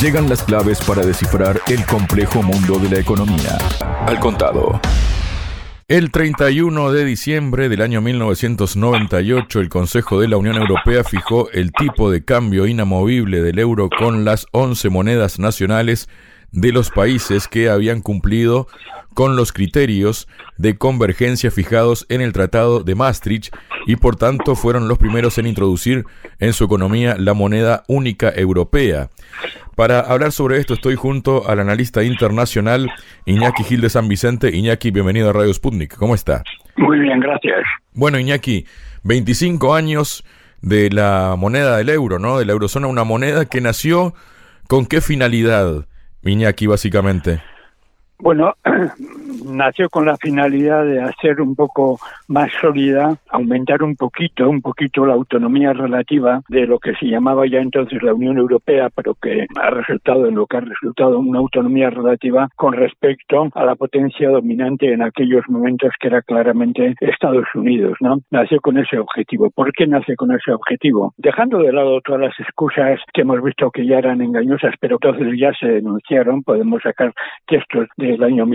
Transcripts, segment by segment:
Llegan las claves para descifrar el complejo mundo de la economía. Al contado. El 31 de diciembre del año 1998, el Consejo de la Unión Europea fijó el tipo de cambio inamovible del euro con las 11 monedas nacionales de los países que habían cumplido con los criterios de convergencia fijados en el Tratado de Maastricht y por tanto fueron los primeros en introducir en su economía la moneda única europea. Para hablar sobre esto estoy junto al analista internacional Iñaki Gil de San Vicente. Iñaki, bienvenido a Radio Sputnik. ¿Cómo está? Muy bien, gracias. Bueno, Iñaki, 25 años de la moneda del euro, ¿no? De la eurozona, una moneda que nació con qué finalidad, Iñaki, básicamente. Bueno, nació con la finalidad de hacer un poco más sólida, aumentar un poquito, un poquito la autonomía relativa de lo que se llamaba ya entonces la Unión Europea, pero que ha resultado en lo que ha resultado una autonomía relativa con respecto a la potencia dominante en aquellos momentos que era claramente Estados Unidos, ¿no? Nació con ese objetivo. ¿Por qué nace con ese objetivo? Dejando de lado todas las excusas que hemos visto que ya eran engañosas, pero entonces ya se denunciaron, podemos sacar textos del año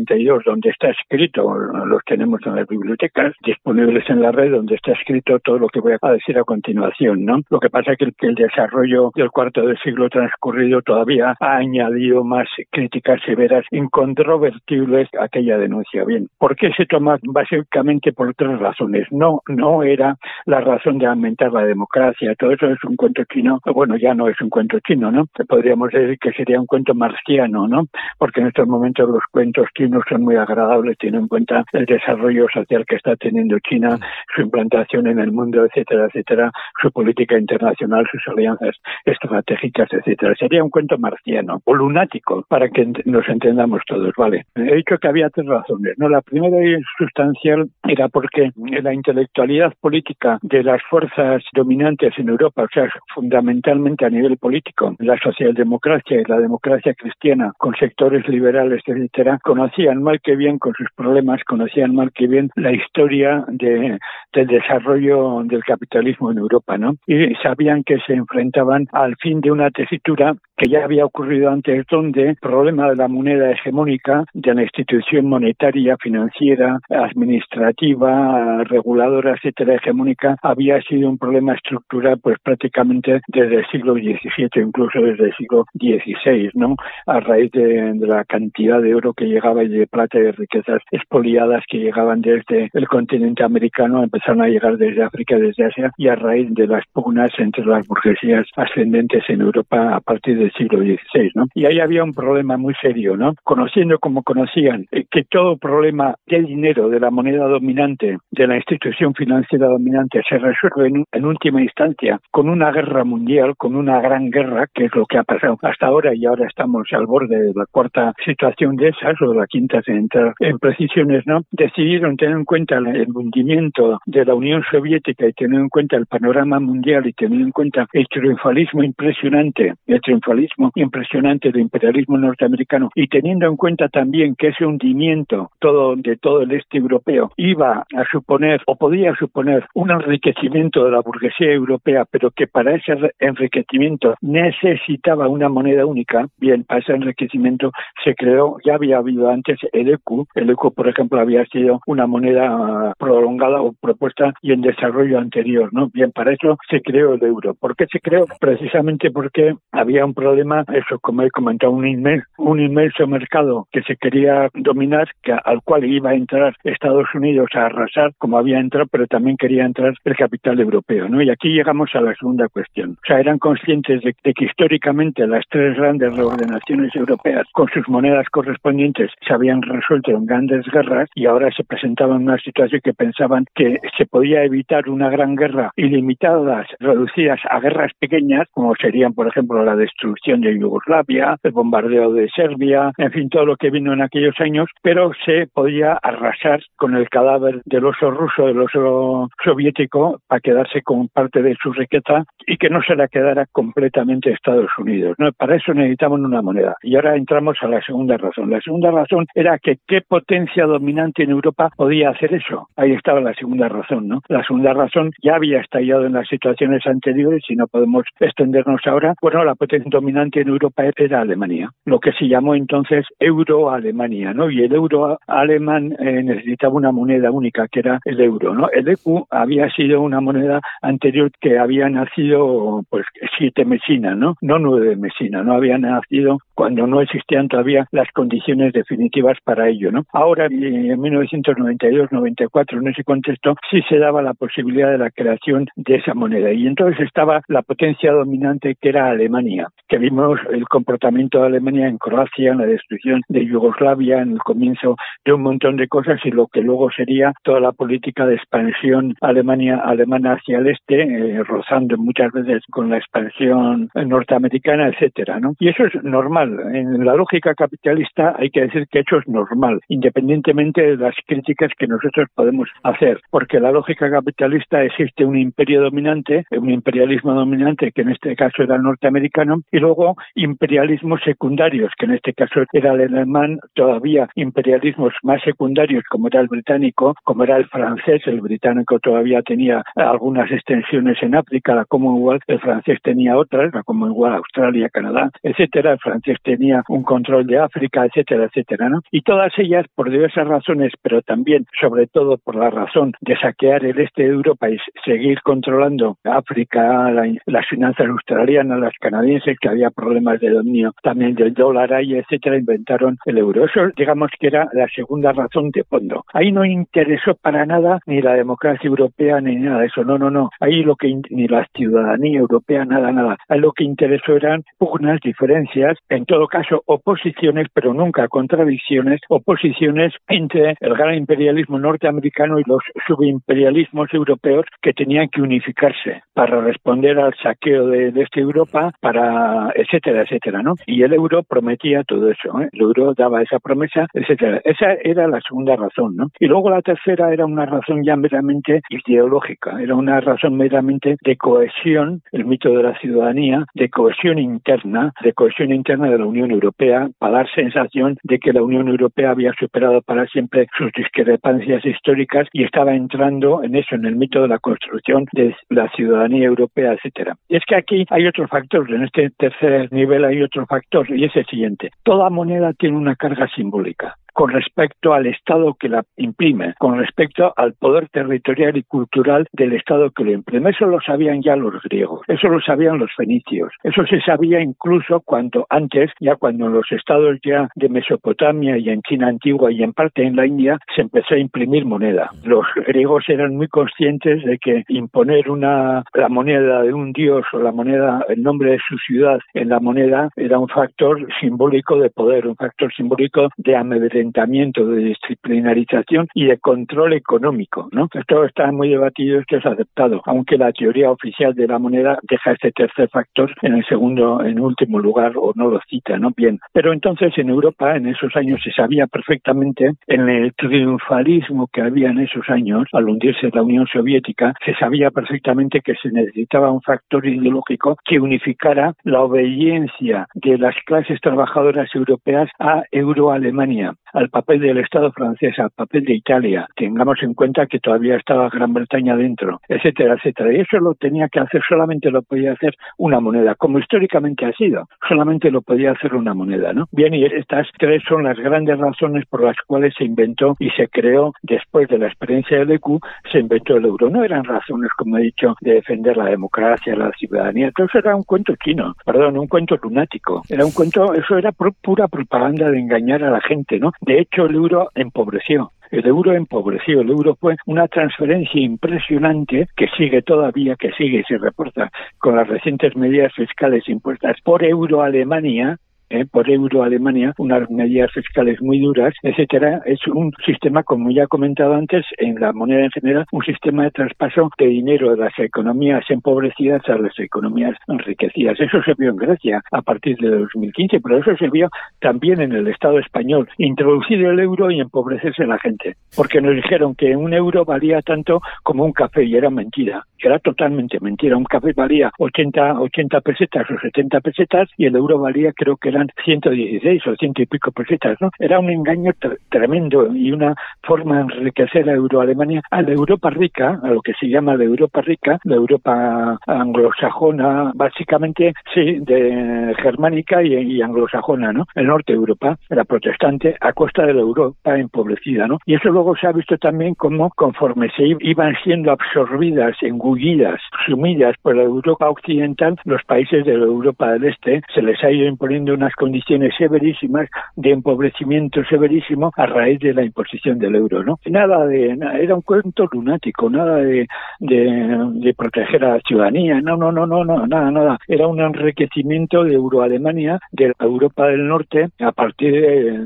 1992 donde está escrito, los tenemos en las bibliotecas disponibles en la red donde está escrito todo lo que voy a decir a continuación, ¿no? Lo que pasa es que el, que el desarrollo del cuarto del siglo transcurrido todavía ha añadido más críticas severas, incontrovertibles a aquella denuncia. Bien, ¿por qué se toma? Básicamente por tres razones. No, no era la razón de aumentar la democracia, todo eso es un cuento chino, bueno, ya no es un cuento chino, ¿no? Podríamos decir que sería un cuento marciano, ¿no? Porque en estos momentos los cuentos chinos son muy agradables, tienen en cuenta el desarrollo social que está teniendo China, su implantación en el mundo, etcétera, etcétera, su política internacional, sus alianzas estratégicas, etcétera. Sería un cuento marciano o lunático para que nos entendamos todos, ¿vale? He dicho que había tres razones, ¿no? La primera y sustancial era porque la intelectualidad política de las fuerzas dominantes en Europa, o sea, fundamentalmente a nivel político, la socialdemocracia y la democracia cristiana, con sectores liberales, etcétera, conocían mal que bien con sus problemas, conocían mal que bien la historia de, del desarrollo del capitalismo en Europa, ¿no? Y sabían que se enfrentaban al fin de una tesitura que ya había ocurrido antes, donde el problema de la moneda hegemónica, de la institución monetaria, financiera, administrativa, reguladora, etcétera, hegemónica, había sido un problema estructural, pues prácticamente desde el siglo XVII, incluso desde el siglo XVI, ¿no? A raíz de, la cantidad de oro que llegaba de plata y de riquezas expoliadas que llegaban desde el continente americano, empezaron a llegar desde África, desde Asia, y a raíz de las pugnas entre las burguesías ascendentes en Europa a partir del siglo XVI, ¿no? Y ahí había un problema muy serio, ¿no? Conociendo como conocían eh, que todo problema de dinero, de la moneda dominante, de la institución financiera dominante, se resuelve en, en última instancia con una guerra mundial, con una gran guerra, que es lo que ha pasado hasta ahora, y ahora estamos al borde de la cuarta situación de esas, o la quinta sin entrar en precisiones, ¿no? Decidieron tener en cuenta el hundimiento de la Unión Soviética y tener en cuenta el panorama mundial y tener en cuenta el triunfalismo impresionante, el triunfalismo impresionante del imperialismo norteamericano y teniendo en cuenta también que ese hundimiento todo de todo el este europeo iba a suponer o podía suponer un enriquecimiento de la burguesía europea, pero que para ese enriquecimiento necesitaba una moneda única, bien, para ese enriquecimiento se creó, ya había habido antes el ECU. El ECU, por ejemplo, había sido una moneda prolongada o propuesta y en desarrollo anterior, ¿no? Bien, para eso se creó el euro. ¿Por qué se creó? Precisamente porque había un problema, eso como he comentado, un inmenso, un inmenso mercado que se quería dominar, que, al cual iba a entrar Estados Unidos a arrasar, como había entrado, pero también quería entrar el capital europeo, ¿no? Y aquí llegamos a la segunda cuestión. O sea, eran conscientes de, de que históricamente las tres grandes reordenaciones europeas, con sus monedas correspondientes, se habían resuelto en grandes guerras y ahora se presentaban en una situación que pensaban que se podía evitar una gran guerra ilimitadas, reducidas a guerras pequeñas, como serían, por ejemplo, la destrucción de Yugoslavia, el bombardeo de Serbia, en fin, todo lo que vino en aquellos años, pero se podía arrasar con el cadáver del oso ruso, del oso soviético, para quedarse con parte de su riqueza y que no se la quedara completamente Estados Unidos. ¿no? Para eso necesitamos una moneda. Y ahora entramos a la segunda razón. La segunda razón era que qué potencia dominante en Europa podía hacer eso. Ahí estaba la segunda razón, ¿no? La segunda razón ya había estallado en las situaciones anteriores y no podemos extendernos ahora. Bueno, la potencia dominante en Europa era Alemania, lo que se llamó entonces Euro-Alemania, ¿no? Y el euro alemán eh, necesitaba una moneda única, que era el euro, ¿no? El ECU había sido una moneda anterior que había nacido, pues, siete mesinas, ¿no? No nueve mesinas, no había nacido cuando no existían todavía las condiciones definitivas para ello, ¿no? Ahora, en 1992-94, en ese contexto, sí se daba la posibilidad de la creación de esa moneda. Y entonces estaba la potencia dominante que era Alemania, que vimos el comportamiento de Alemania en Croacia, en la destrucción de Yugoslavia, en el comienzo de un montón de cosas y lo que luego sería toda la política de expansión Alemania alemana hacia el este, eh, rozando muchas veces con la expansión norteamericana, etcétera, ¿no? Y eso es normal. En la lógica capitalista hay que decir que eso es normal, independientemente de las críticas que nosotros podemos hacer, porque la lógica capitalista existe un imperio dominante, un imperialismo dominante que en este caso era el norteamericano, y luego imperialismos secundarios, que en este caso era el alemán, todavía imperialismos más secundarios como era el británico, como era el francés, el británico todavía tenía algunas extensiones en África, la Commonwealth, el francés tenía otras, la Commonwealth, Australia, Canadá, etcétera, el francés tenía un control de África, etcétera, etcétera, ¿no? Y todas ellas por diversas razones, pero también, sobre todo, por la razón de saquear el este de Europa y seguir controlando África, las finanzas australianas, las canadienses, que había problemas de dominio también del dólar ahí, etcétera, inventaron el euro. Eso, digamos que era la segunda razón de fondo. Ahí no interesó para nada ni la democracia europea ni nada de eso. No, no, no. Ahí lo que ni la ciudadanía europea, nada, nada. Ahí lo que interesó eran pugnas, diferencias, en todo caso oposiciones, pero nunca contradicciones, oposiciones entre el gran imperialismo norteamericano y los subimperialismos europeos que tenían que unificarse para responder al saqueo de, de Europa, para etcétera, etcétera, ¿no? Y el euro prometía todo eso, ¿eh? el euro daba esa promesa, etcétera. Esa era la segunda razón, ¿no? Y luego la tercera era una razón ya meramente ideológica, era una razón meramente de cohesión, el mito de la ciudadanía, de cohesión interna, de cohesión interna de la Unión Europea, para dar sensación de que la Unión Europea había superado para siempre sus discrepancias históricas y estaba entrando en eso, en el mito de la construcción de la ciudadanía europea, etcétera. Y es que aquí hay otro factor, en este tercer nivel hay otro factor, y es el siguiente. Toda moneda tiene una carga simbólica con respecto al Estado que la imprime, con respecto al poder territorial y cultural del Estado que lo imprime. Eso lo sabían ya los griegos, eso lo sabían los fenicios, eso se sabía incluso cuando antes, ya cuando en los estados ya de Mesopotamia y en China antigua y en parte en la India se empezó a imprimir moneda. Los griegos eran muy conscientes de que imponer una la moneda de un dios o la moneda, el nombre de su ciudad en la moneda era un factor simbólico de poder, un factor simbólico de amedrentamiento de disciplinarización y de control económico, ¿no? Esto está muy debatido y esto es aceptado, aunque la teoría oficial de la moneda deja este tercer factor en el segundo, en último lugar, o no lo cita, ¿no? Bien. Pero entonces en Europa, en esos años, se sabía perfectamente, en el triunfalismo que había en esos años, al hundirse la Unión Soviética, se sabía perfectamente que se necesitaba un factor ideológico que unificara la obediencia de las clases trabajadoras europeas a Euroalemania al papel del Estado francés, al papel de Italia, tengamos en cuenta que todavía estaba Gran Bretaña dentro, etcétera, etcétera. Y eso lo tenía que hacer, solamente lo podía hacer una moneda, como históricamente ha sido, solamente lo podía hacer una moneda, ¿no? Bien, y estas tres son las grandes razones por las cuales se inventó y se creó, después de la experiencia del EQ, se inventó el euro. No eran razones, como he dicho, de defender la democracia, la ciudadanía, eso era un cuento chino, perdón, un cuento lunático. Era un cuento, eso era pura propaganda de engañar a la gente, ¿no? De hecho, el euro empobreció. El euro empobreció, el euro fue una transferencia impresionante que sigue todavía, que sigue y se reporta con las recientes medidas fiscales impuestas por euro Alemania ¿eh? por euro Alemania, unas medidas fiscales muy duras, etcétera. Es un sistema, como ya he comentado antes, en la moneda en general, un sistema de traspaso de dinero de las economías empobrecidas a las economías enriquecidas. Eso se vio en Grecia a partir de 2015, pero eso se vio también en el Estado español. Introducir el euro y empobrecerse la gente, porque nos dijeron que un euro valía tanto como un café y era mentira. Era totalmente mentira. Un café valía 80, 80 pesetas o 70 pesetas y el euro valía creo que era eran 116 o ciento y pico pesetas, ¿no? Era un engaño tremendo y una forma de enriquecer a Euroalemania, a la Europa rica, a lo que se llama la Europa rica, la Europa anglosajona, básicamente, sí, de germánica y, anglosajona, ¿no? El norte de Europa era protestante a costa de la Europa empobrecida, ¿no? Y eso luego se ha visto también como conforme se iban siendo absorbidas, engullidas, sumidas por la Europa occidental, los países de la Europa del Este se les ha ido imponiendo unas condiciones severísimas de empobrecimiento severísimo a raíz de la imposición del euro, ¿no? Nada de, era un cuento lunático, nada de, de, proteger a la ciudadanía, no, no, no, no, no, nada, nada. Era un enriquecimiento de Euroalemania, de Europa del Norte, a partir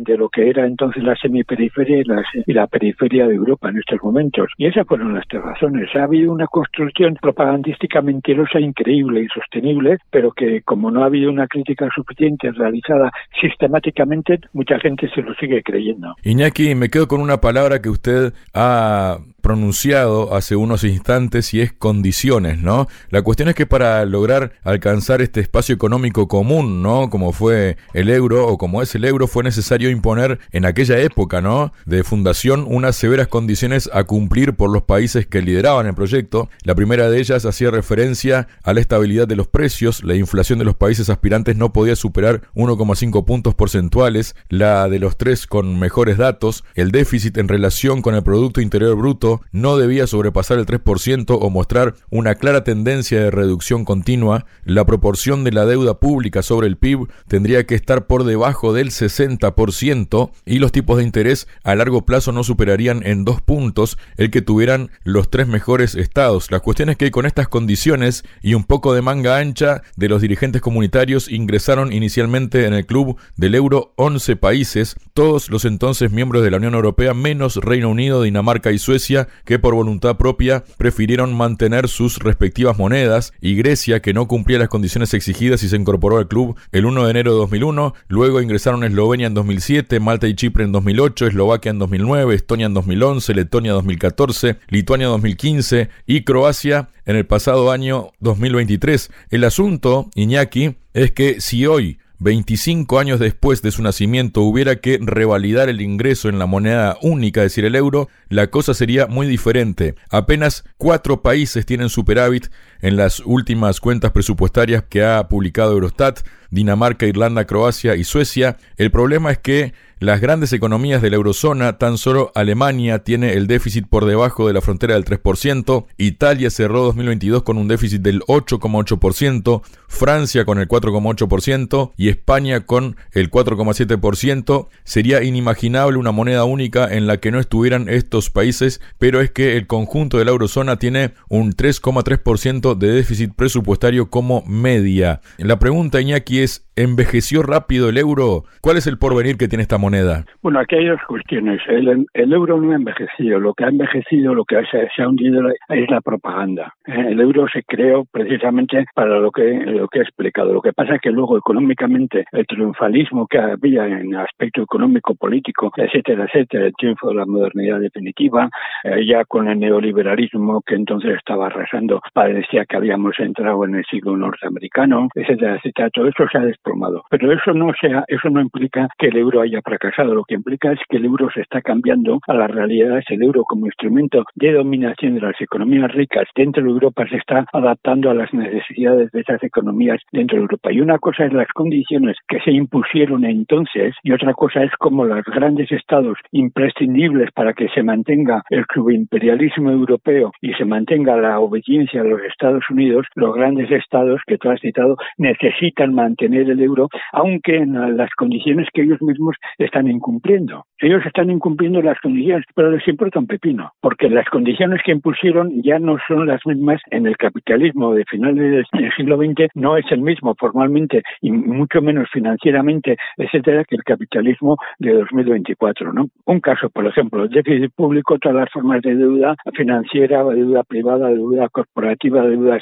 de, lo que era entonces la semiperiferia y la, y la periferia de Europa en estos momentos. Y esas fueron las tres razones. Ha habido una construcción propagandística mentirosa increíble y sostenible, pero que como no ha habido una crítica suficiente realizada sistemáticamente, mucha gente se lo sigue creyendo. Iñaki, me quedo con una palabra que usted ha pronunciado hace unos instantes y es condiciones, ¿no? La cuestión es que para lograr alcanzar este espacio económico común, ¿no? Como fue el euro o como es el euro, fue necesario imponer en aquella época, ¿no? De fundación unas severas condiciones a cumplir por los países que lideraban el proyecto. La primera de ellas hacía referencia a la estabilidad de los precios, la inflación de los países aspirantes no podía superar 1,5 puntos porcentuales, la de los tres con mejores datos, el déficit en relación con el Producto Interior Bruto no debía sobrepasar el 3% o mostrar una clara tendencia de reducción continua, la proporción de la deuda pública sobre el PIB tendría que estar por debajo del 60% y los tipos de interés a largo plazo no superarían en dos puntos el que tuvieran los tres mejores estados. La cuestión es que con estas condiciones y un poco de manga ancha de los dirigentes comunitarios ingresaron inicialmente en el club del euro 11 países, todos los entonces miembros de la Unión Europea menos Reino Unido, Dinamarca y Suecia que por voluntad propia prefirieron mantener sus respectivas monedas, y Grecia, que no cumplía las condiciones exigidas y se incorporó al club el 1 de enero de 2001, luego ingresaron Eslovenia en 2007, Malta y Chipre en 2008, Eslovaquia en 2009, Estonia en 2011, Letonia en 2014, Lituania en 2015 y Croacia en el pasado año 2023. El asunto, Iñaki, es que si hoy 25 años después de su nacimiento hubiera que revalidar el ingreso en la moneda única, es decir, el euro, la cosa sería muy diferente. Apenas cuatro países tienen superávit en las últimas cuentas presupuestarias que ha publicado Eurostat, Dinamarca, Irlanda, Croacia y Suecia. El problema es que las grandes economías de la eurozona, tan solo Alemania tiene el déficit por debajo de la frontera del 3%, Italia cerró 2022 con un déficit del 8,8%, Francia con el 4,8% y España con el 4,7%. Sería inimaginable una moneda única en la que no estuvieran estos países, pero es que el conjunto de la eurozona tiene un 3,3% de déficit presupuestario como media. La pregunta, Iñaki, ¿envejeció rápido el euro? ¿Cuál es el porvenir que tiene esta moneda? Bueno, aquí hay dos cuestiones. El, euro no ha envejecido. Lo que ha envejecido, lo que se, ha hundido es la propaganda. Eh, el euro se creó precisamente para lo que, lo que he explicado. Lo que pasa es que luego económicamente el triunfalismo que había en aspecto económico, político, etcétera, etcétera, el triunfo de la modernidad definitiva, eh, ya con el neoliberalismo que entonces estaba arrasando, parecía que habíamos entrado en el siglo norteamericano, etcétera, etcétera. Todo eso se ha desplomado. Pero eso no, sea, eso no implica que el euro haya fracasado. Lo que implica es que el euro se está cambiando a la realidad. Es el euro como instrumento de dominación de las economías ricas dentro de Europa se está adaptando a las necesidades de esas economías dentro de Europa. Y una cosa es las condiciones que se impusieron entonces y otra cosa es como los grandes estados imprescindibles para que se mantenga el subimperialismo europeo y se mantenga la obediencia a los Estados Unidos, los grandes estados que tú has citado necesitan mantener el euro, aunque en las condiciones que ellos mismos están incumpliendo. Ellos están incumpliendo las condiciones, pero les importa un pepino, porque las condiciones que impusieron ya no son las mismas en el capitalismo de finales del siglo XX, no es el mismo formalmente y mucho menos financieramente, etcétera, que el capitalismo de 2024. ¿no? Un caso, por ejemplo, el déficit público, todas las formas de deuda financiera, deuda privada, deuda corporativa, deuda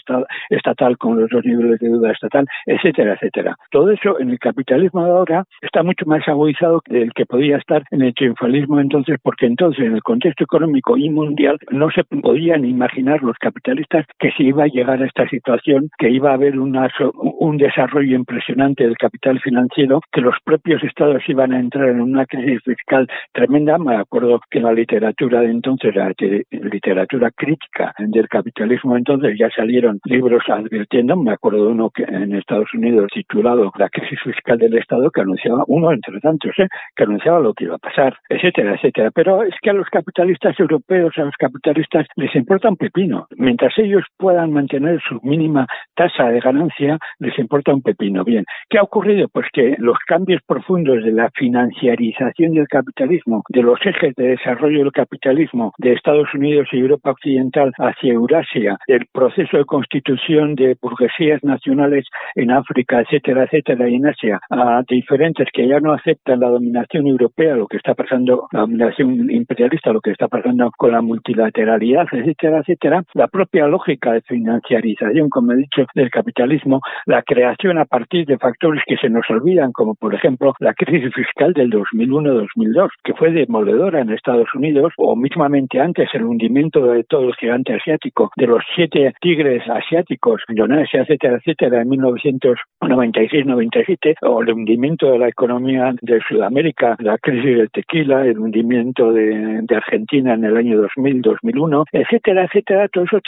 estatal, con los dos niveles de deuda estatal, etcétera, etcétera Todo eso en el capitalismo de ahora está mucho más agudizado que el que podía estar en el triunfalismo entonces, porque entonces en el contexto económico y mundial no se podían imaginar los capitalistas que se iba a llegar a esta situación, que iba a haber una, un desarrollo impresionante del capital financiero, que los propios estados iban a entrar en una crisis fiscal tremenda. Me acuerdo que la literatura de entonces, la literatura crítica del capitalismo entonces ya salieron libros advirtiendo, me acuerdo de uno que en Estados Unidos titulado La crisis fiscal del Estado que anunciaba, uno entre tantos, ¿eh? que anunciaba lo que iba a pasar, etcétera, etcétera. Pero es que a los capitalistas europeos, a los capitalistas les importa un pepino. Mientras ellos puedan mantener su mínima tasa de ganancia, les importa un pepino. Bien, ¿qué ha ocurrido? Pues que los cambios profundos de la financiarización del capitalismo, de los ejes de desarrollo del capitalismo de Estados Unidos y Europa Occidental hacia Eurasia, el proceso de constitución de burguesías nacionales en África, etcétera, etcétera, y en Asia, a diferentes que ya no aceptan la dominación europea, lo que está pasando, la dominación imperialista, lo que está pasando con la multilateralidad, etcétera, etcétera, la propia lógica de financiarización, como he dicho, del capitalismo, la creación a partir de factores que se nos olvidan, como por ejemplo la crisis fiscal del 2001-2002, que fue demoledora en Estados Unidos, o mismamente antes el hundimiento de todo el gigante asiático, de los siete tigres asiáticos, Indonesia, etcétera, etcétera, en 1996-97, o el hundimiento de la economía de Sudamérica, la crisis del tequila, el hundimiento de, Argentina en el año 2000-2001, etcétera, etcétera, todo eso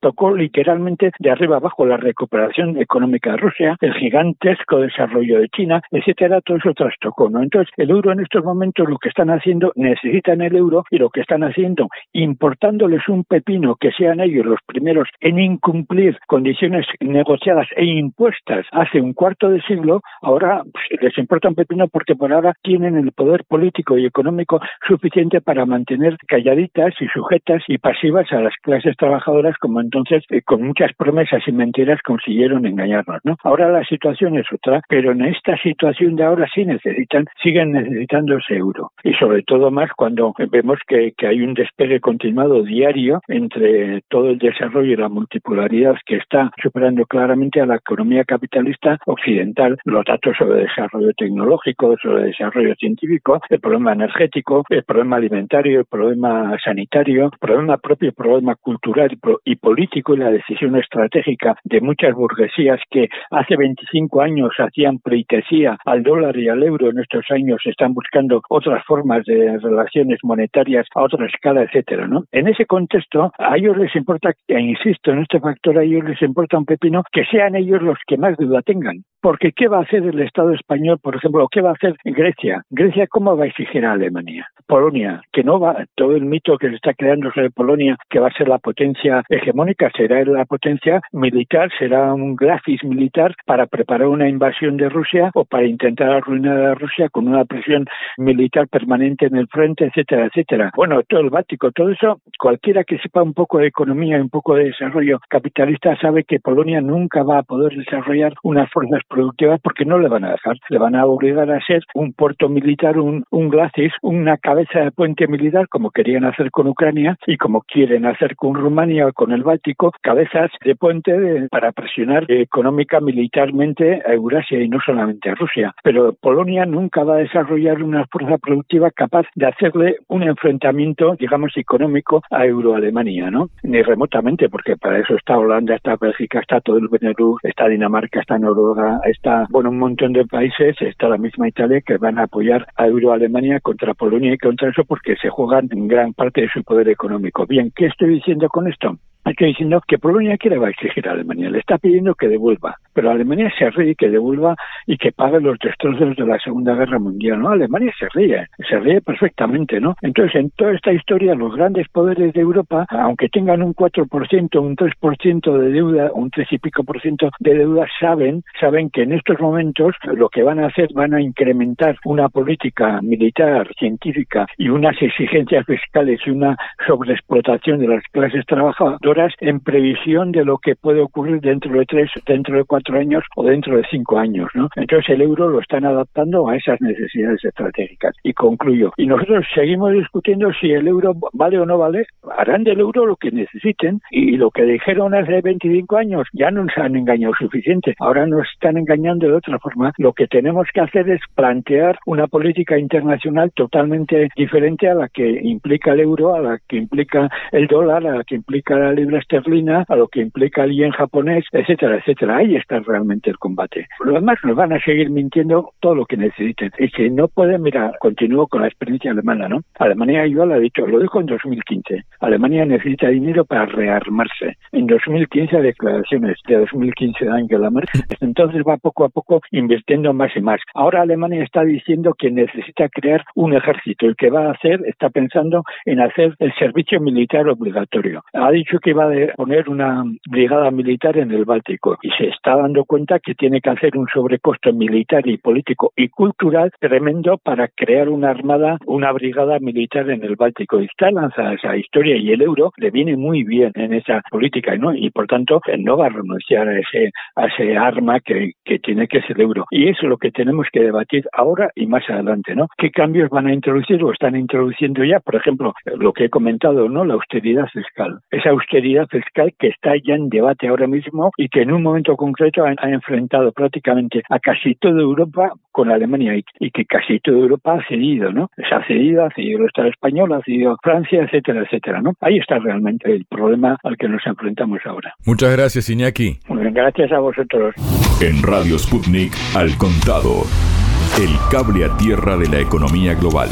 tocó literalmente de arriba abajo la recuperación económica de Rusia, el gigantesco desarrollo de China, etcétera, todo eso trastocó, ¿no? Entonces, el euro en estos momentos lo que están haciendo, necesitan el euro y lo que están haciendo, importándoles un pepino que sean ellos los primeros en incumplir condiciones negociadas e impuestas hace un cuarto de siglo, ahora pues, les importa un pepino porque por ahora tienen el poder político y económico suficiente para mantener calladitas y sujetas y pasivas a las clases trabajadoras como entonces eh, con muchas promesas y mentiras consiguieron engañarnos, ¿no? Ahora la situación es otra, pero en esta situación de ahora sí necesitan, siguen necesitando ese euro y sobre todo más cuando vemos que, que hay un despegue continuado diario entre todo el desarrollo y la multipolaridad que está superando claramente a la economía capitalista occidental, los datos sobre desarrollo tecnológico, sobre desarrollo científico, el problema energético, el problema alimentario, el problema sanitario, el problema propio, el problema cultural y político y la decisión estratégica de muchas burguesías que hace 25 años hacían pleitesía al dólar y al euro, en estos años están buscando otras formas de relaciones monetarias a otra escala, etcétera, ¿no? En ese contexto, a ellos les importa, e insisto en este factor, a ellos les importa un pepino que sean ellos los que más duda tengan. Porque ¿qué va a hacer el Estado español, por ejemplo, qué va a hacer Grecia? Grecia, ¿cómo va a exigir a Alemania? Polonia, que no va, todo el mito que se está creando sobre Polonia, que va a ser la potencia hegemónica, será la potencia militar, será un grafis militar para preparar una invasión de Rusia o para intentar arruinar a Rusia con una presión militar permanente en el frente, etcétera, etcétera. Bueno, todo el Bático, todo eso, cualquiera que sepa un poco de economía y un poco de desarrollo capitalista sabe que Polonia nunca va a poder desarrollar unas fuerzas productivas porque no le van a dejar, le van a obligar a ser un puerto militar, un, un glacis, una cabeza de puente militar como querían hacer con Ucrania y como quieren hacer con Rumania o con el Báltico, cabezas de puente para presionar económica, militarmente a Eurasia y no solamente a Rusia. Pero Polonia nunca va a desarrollar una fuerza productiva capaz de hacerle un enfrentamiento, digamos, económico a Euroalemania, ¿no? Ni remotamente, porque para eso está Holanda, está Bélgica, está todo el Benelux, está Dinamarca, está Noruega, está, bueno, un montón de países, está la misma Italia que van a apoyar a Euroalemania contra Polonia y contra eso porque se juegan en gran parte de su poder económico. Bien, ¿qué estoy diciendo con esto? Estoy diciendo que Polonia quiere va a exigir a Alemania, le está pidiendo que devuelva, pero Alemania se ríe que devuelva y que pague los destrozos de la Segunda Guerra Mundial, ¿no? Alemania se ríe, se ríe perfectamente, ¿no? Entonces, en toda esta historia, los grandes poderes de Europa, aunque tengan un 4%, un 3% de deuda, un 3 y pico por ciento de deuda, saben, saben que en estos momentos lo que van a hacer van a incrementar una política militar, científica y unas exigencias fiscales y una sobreexplotación de las clases trabajadoras consultoras en previsión de lo que puede ocurrir dentro de tres, dentro de cuatro años o dentro de cinco años, ¿no? Entonces el euro lo están adaptando a esas necesidades estratégicas. Y concluyo. Y nosotros seguimos discutiendo si el euro vale o no vale. Harán del euro lo que necesiten y lo que dijeron hace 25 años ya no nos han engañado suficiente. Ahora nos están engañando de otra forma. Lo que tenemos que hacer es plantear una política internacional totalmente diferente a la que implica el euro, a la que implica el dólar, a la que implica la libra esterlina, a lo que implica el yen japonés, etcétera, etcétera. Ahí está realmente el combate. Lo demás nos van a seguir mintiendo todo lo que necesiten. Y si no pueden, mira, continúo con la experiencia alemana, ¿no? Alemania, yo lo he dicho, lo dijo en 2015. Alemania necesita dinero para rearmarse. En 2015, declaraciones de 2015 de Angela Merkel. Entonces va poco a poco invirtiendo más y más. Ahora Alemania está diciendo que necesita crear un ejército. El que va a hacer, está pensando en hacer el servicio militar obligatorio. Ha dicho que a poner una brigada militar en el Báltico y se está dando cuenta que tiene que hacer un sobrecosto militar y político y cultural tremendo para crear una armada, una brigada militar en el Báltico. Está lanzada esa historia y el euro le viene muy bien en esa política, ¿no? Y por tanto no va a renunciar a ese, a ese arma que, que tiene que ser el euro. Y eso es lo que tenemos que debatir ahora y más adelante, ¿no? ¿Qué cambios van a introducir o están introduciendo ya? Por ejemplo, lo que he comentado, ¿no? La austeridad fiscal. Esa austeridad fiscal que está ya en debate ahora mismo y que en un momento concreto ha, enfrentado prácticamente a casi toda Europa con Alemania y, que casi toda Europa ha cedido, ¿no? Se ha cedido, ha cedido el Estado español, ha cedido Francia, etcétera, etcétera, ¿no? Ahí está realmente el problema al que nos enfrentamos ahora. Muchas gracias, Iñaki. gracias a vosotros. En Radio Sputnik, al contado. El cable a tierra de la economía global.